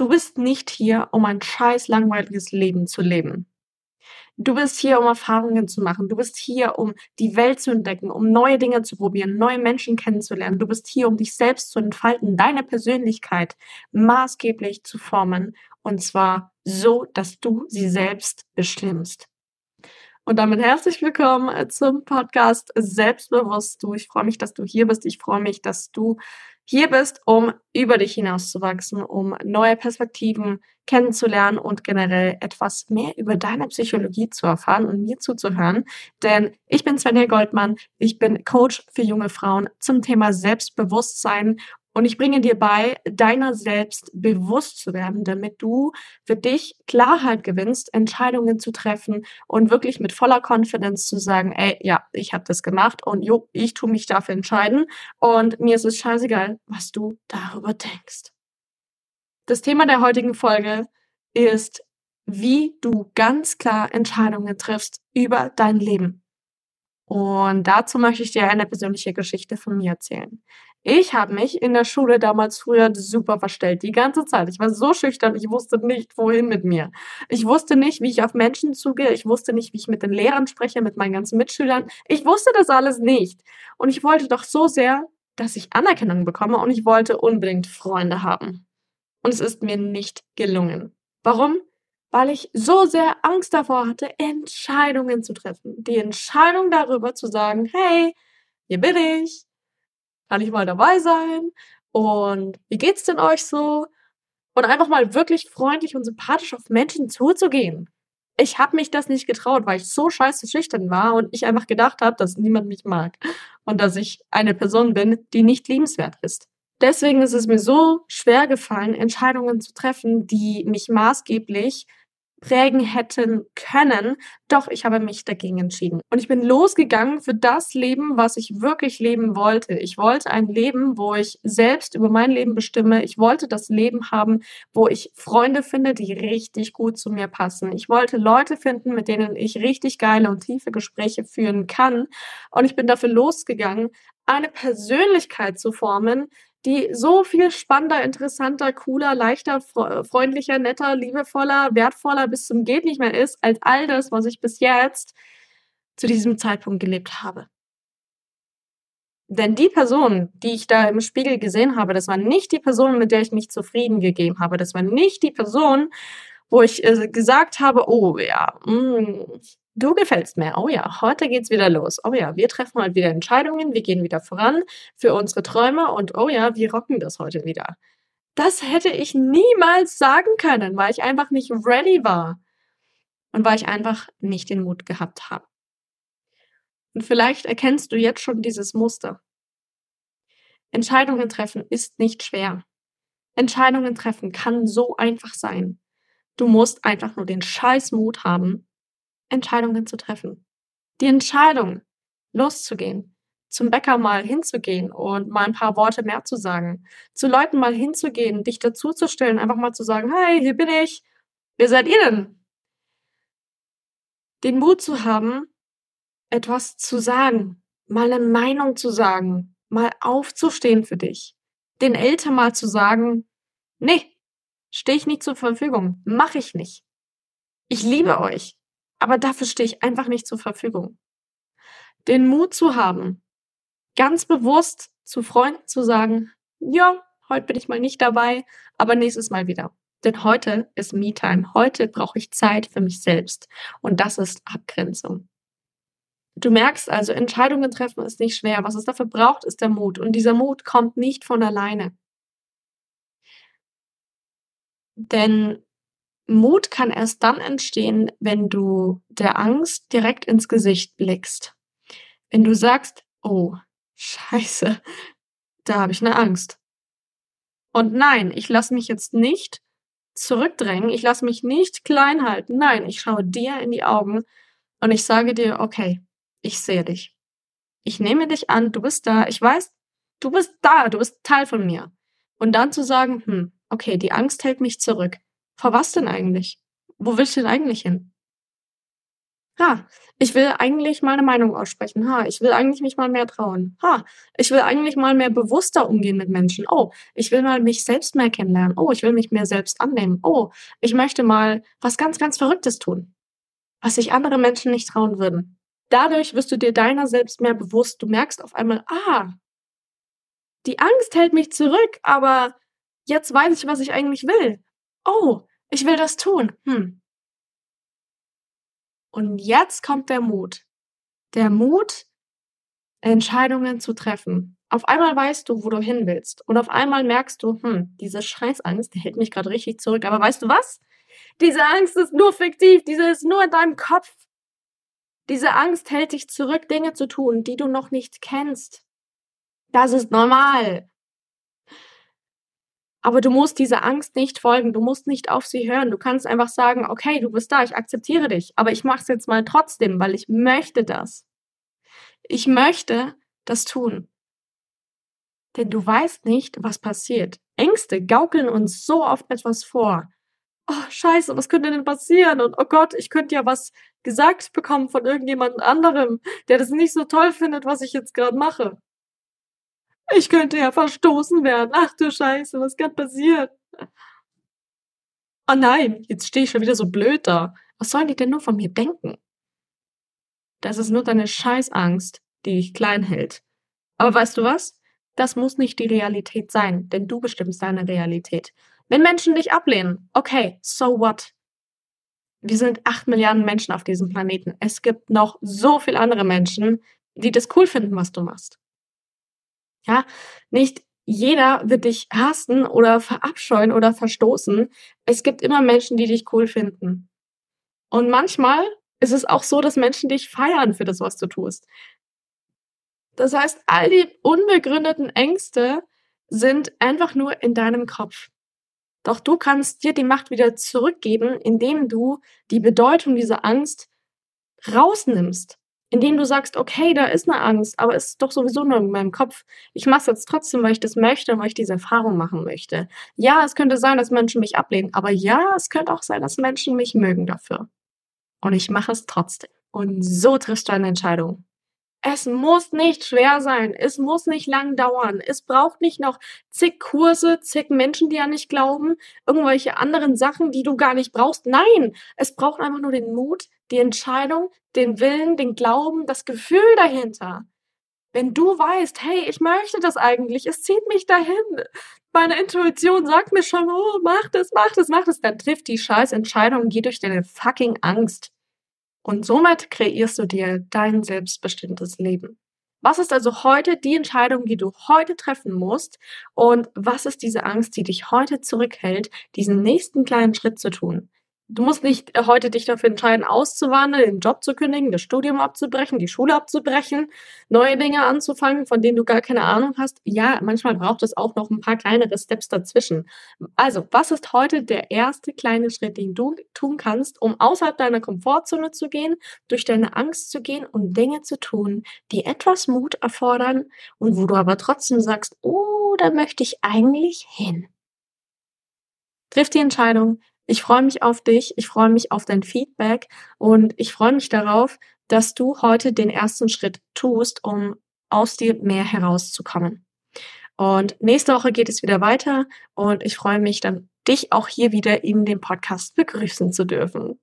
Du bist nicht hier, um ein scheiß langweiliges Leben zu leben. Du bist hier, um Erfahrungen zu machen. Du bist hier, um die Welt zu entdecken, um neue Dinge zu probieren, neue Menschen kennenzulernen. Du bist hier, um dich selbst zu entfalten, deine Persönlichkeit maßgeblich zu formen. Und zwar so, dass du sie selbst bestimmst. Und damit herzlich willkommen zum Podcast Selbstbewusst du. Ich freue mich, dass du hier bist. Ich freue mich, dass du hier bist, um über dich hinauszuwachsen, um neue Perspektiven kennenzulernen und generell etwas mehr über deine Psychologie zu erfahren und mir zuzuhören. Denn ich bin Svenja Goldmann, ich bin Coach für junge Frauen zum Thema Selbstbewusstsein und ich bringe dir bei, deiner selbst bewusst zu werden, damit du für dich Klarheit gewinnst, Entscheidungen zu treffen und wirklich mit voller Confidence zu sagen, ey, ja, ich habe das gemacht und jo, ich tue mich dafür entscheiden und mir ist es scheißegal, was du darüber denkst. Das Thema der heutigen Folge ist, wie du ganz klar Entscheidungen triffst über dein Leben. Und dazu möchte ich dir eine persönliche Geschichte von mir erzählen. Ich habe mich in der Schule damals früher super verstellt, die ganze Zeit. Ich war so schüchtern, ich wusste nicht, wohin mit mir. Ich wusste nicht, wie ich auf Menschen zugehe, ich wusste nicht, wie ich mit den Lehrern spreche, mit meinen ganzen Mitschülern. Ich wusste das alles nicht. Und ich wollte doch so sehr, dass ich Anerkennung bekomme und ich wollte unbedingt Freunde haben. Und es ist mir nicht gelungen. Warum? Weil ich so sehr Angst davor hatte, Entscheidungen zu treffen. Die Entscheidung darüber zu sagen, hey, hier bin ich, kann ich mal dabei sein? Und wie geht's denn euch so? Und einfach mal wirklich freundlich und sympathisch auf Menschen zuzugehen. Ich habe mich das nicht getraut, weil ich so scheiße schüchtern war und ich einfach gedacht habe, dass niemand mich mag und dass ich eine Person bin, die nicht liebenswert ist. Deswegen ist es mir so schwer gefallen, Entscheidungen zu treffen, die mich maßgeblich prägen hätten können. Doch ich habe mich dagegen entschieden. Und ich bin losgegangen für das Leben, was ich wirklich leben wollte. Ich wollte ein Leben, wo ich selbst über mein Leben bestimme. Ich wollte das Leben haben, wo ich Freunde finde, die richtig gut zu mir passen. Ich wollte Leute finden, mit denen ich richtig geile und tiefe Gespräche führen kann. Und ich bin dafür losgegangen, eine Persönlichkeit zu formen, die so viel spannender, interessanter, cooler, leichter, freundlicher, netter, liebevoller, wertvoller bis zum geht nicht mehr ist, als all das, was ich bis jetzt zu diesem Zeitpunkt gelebt habe. Denn die Person, die ich da im Spiegel gesehen habe, das war nicht die Person, mit der ich mich zufrieden gegeben habe. Das war nicht die Person, wo ich äh, gesagt habe, oh ja, mh, mm, Du gefällst mir. Oh ja, heute geht's wieder los. Oh ja, wir treffen heute wieder Entscheidungen, wir gehen wieder voran für unsere Träume und oh ja, wir rocken das heute wieder. Das hätte ich niemals sagen können, weil ich einfach nicht ready war und weil ich einfach nicht den Mut gehabt habe. Und vielleicht erkennst du jetzt schon dieses Muster. Entscheidungen treffen ist nicht schwer. Entscheidungen treffen kann so einfach sein. Du musst einfach nur den Scheißmut haben, Entscheidungen zu treffen. Die Entscheidung, loszugehen, zum Bäcker mal hinzugehen und mal ein paar Worte mehr zu sagen, zu Leuten mal hinzugehen, dich dazuzustellen, einfach mal zu sagen, hi, hier bin ich, wer seid ihr denn? Den Mut zu haben, etwas zu sagen, mal eine Meinung zu sagen, mal aufzustehen für dich, den Eltern mal zu sagen, nee, stehe ich nicht zur Verfügung, mache ich nicht. Ich liebe euch. Aber dafür stehe ich einfach nicht zur Verfügung. Den Mut zu haben, ganz bewusst zu Freunden zu sagen, ja, heute bin ich mal nicht dabei, aber nächstes Mal wieder. Denn heute ist Me-Time. Heute brauche ich Zeit für mich selbst. Und das ist Abgrenzung. Du merkst also, Entscheidungen treffen ist nicht schwer. Was es dafür braucht, ist der Mut. Und dieser Mut kommt nicht von alleine. Denn Mut kann erst dann entstehen, wenn du der Angst direkt ins Gesicht blickst. Wenn du sagst, oh, scheiße, da habe ich eine Angst. Und nein, ich lasse mich jetzt nicht zurückdrängen, ich lasse mich nicht klein halten. Nein, ich schaue dir in die Augen und ich sage dir, okay, ich sehe dich. Ich nehme dich an, du bist da, ich weiß, du bist da, du bist Teil von mir. Und dann zu sagen, hm, okay, die Angst hält mich zurück. Vor was denn eigentlich? Wo willst du denn eigentlich hin? Ha, ich will eigentlich mal eine Meinung aussprechen. Ha, ich will eigentlich mich mal mehr trauen. Ha, ich will eigentlich mal mehr bewusster umgehen mit Menschen. Oh, ich will mal mich selbst mehr kennenlernen. Oh, ich will mich mehr selbst annehmen. Oh, ich möchte mal was ganz, ganz Verrücktes tun, was sich andere Menschen nicht trauen würden. Dadurch wirst du dir deiner selbst mehr bewusst. Du merkst auf einmal, ah, die Angst hält mich zurück, aber jetzt weiß ich, was ich eigentlich will. Oh, ich will das tun. Hm. Und jetzt kommt der Mut. Der Mut, Entscheidungen zu treffen. Auf einmal weißt du, wo du hin willst. Und auf einmal merkst du, hm, diese Scheißangst, die hält mich gerade richtig zurück. Aber weißt du was? Diese Angst ist nur fiktiv. Diese ist nur in deinem Kopf. Diese Angst hält dich zurück, Dinge zu tun, die du noch nicht kennst. Das ist normal. Aber du musst dieser Angst nicht folgen, du musst nicht auf sie hören. Du kannst einfach sagen, okay, du bist da, ich akzeptiere dich, aber ich mache es jetzt mal trotzdem, weil ich möchte das. Ich möchte das tun. Denn du weißt nicht, was passiert. Ängste gaukeln uns so oft etwas vor. Oh, scheiße, was könnte denn passieren? Und oh Gott, ich könnte ja was gesagt bekommen von irgendjemand anderem, der das nicht so toll findet, was ich jetzt gerade mache. Ich könnte ja verstoßen werden. Ach du Scheiße, was kann passieren? Oh nein, jetzt stehe ich schon wieder so blöd da. Was sollen die denn nur von mir denken? Das ist nur deine Scheißangst, die dich klein hält. Aber weißt du was? Das muss nicht die Realität sein, denn du bestimmst deine Realität. Wenn Menschen dich ablehnen, okay, so what? Wir sind acht Milliarden Menschen auf diesem Planeten. Es gibt noch so viele andere Menschen, die das cool finden, was du machst. Ja, nicht jeder wird dich hassen oder verabscheuen oder verstoßen. Es gibt immer Menschen, die dich cool finden. Und manchmal ist es auch so, dass Menschen dich feiern für das, was du tust. Das heißt, all die unbegründeten Ängste sind einfach nur in deinem Kopf. Doch du kannst dir die Macht wieder zurückgeben, indem du die Bedeutung dieser Angst rausnimmst indem du sagst, okay, da ist eine Angst, aber es ist doch sowieso nur in meinem Kopf. Ich mache es jetzt trotzdem, weil ich das möchte und weil ich diese Erfahrung machen möchte. Ja, es könnte sein, dass Menschen mich ablehnen, aber ja, es könnte auch sein, dass Menschen mich mögen dafür. Und ich mache es trotzdem. Und so triffst du eine Entscheidung. Es muss nicht schwer sein. Es muss nicht lang dauern. Es braucht nicht noch zig Kurse, zig Menschen, die ja nicht glauben, irgendwelche anderen Sachen, die du gar nicht brauchst. Nein, es braucht einfach nur den Mut, die Entscheidung, den Willen, den Glauben, das Gefühl dahinter. Wenn du weißt, hey, ich möchte das eigentlich, es zieht mich dahin. Meine Intuition sagt mir schon, oh, mach das, mach das, mach das, dann trifft die scheiß Entscheidung, geh durch deine fucking Angst. Und somit kreierst du dir dein selbstbestimmtes Leben. Was ist also heute die Entscheidung, die du heute treffen musst? Und was ist diese Angst, die dich heute zurückhält, diesen nächsten kleinen Schritt zu tun? Du musst nicht heute dich dafür entscheiden, auszuwandern, den Job zu kündigen, das Studium abzubrechen, die Schule abzubrechen, neue Dinge anzufangen, von denen du gar keine Ahnung hast. Ja, manchmal braucht es auch noch ein paar kleinere Steps dazwischen. Also, was ist heute der erste kleine Schritt, den du tun kannst, um außerhalb deiner Komfortzone zu gehen, durch deine Angst zu gehen und Dinge zu tun, die etwas Mut erfordern und wo du aber trotzdem sagst, oh, da möchte ich eigentlich hin. Triff die Entscheidung, ich freue mich auf dich, ich freue mich auf dein Feedback und ich freue mich darauf, dass du heute den ersten Schritt tust, um aus dir mehr herauszukommen. Und nächste Woche geht es wieder weiter und ich freue mich dann, dich auch hier wieder in dem Podcast begrüßen zu dürfen.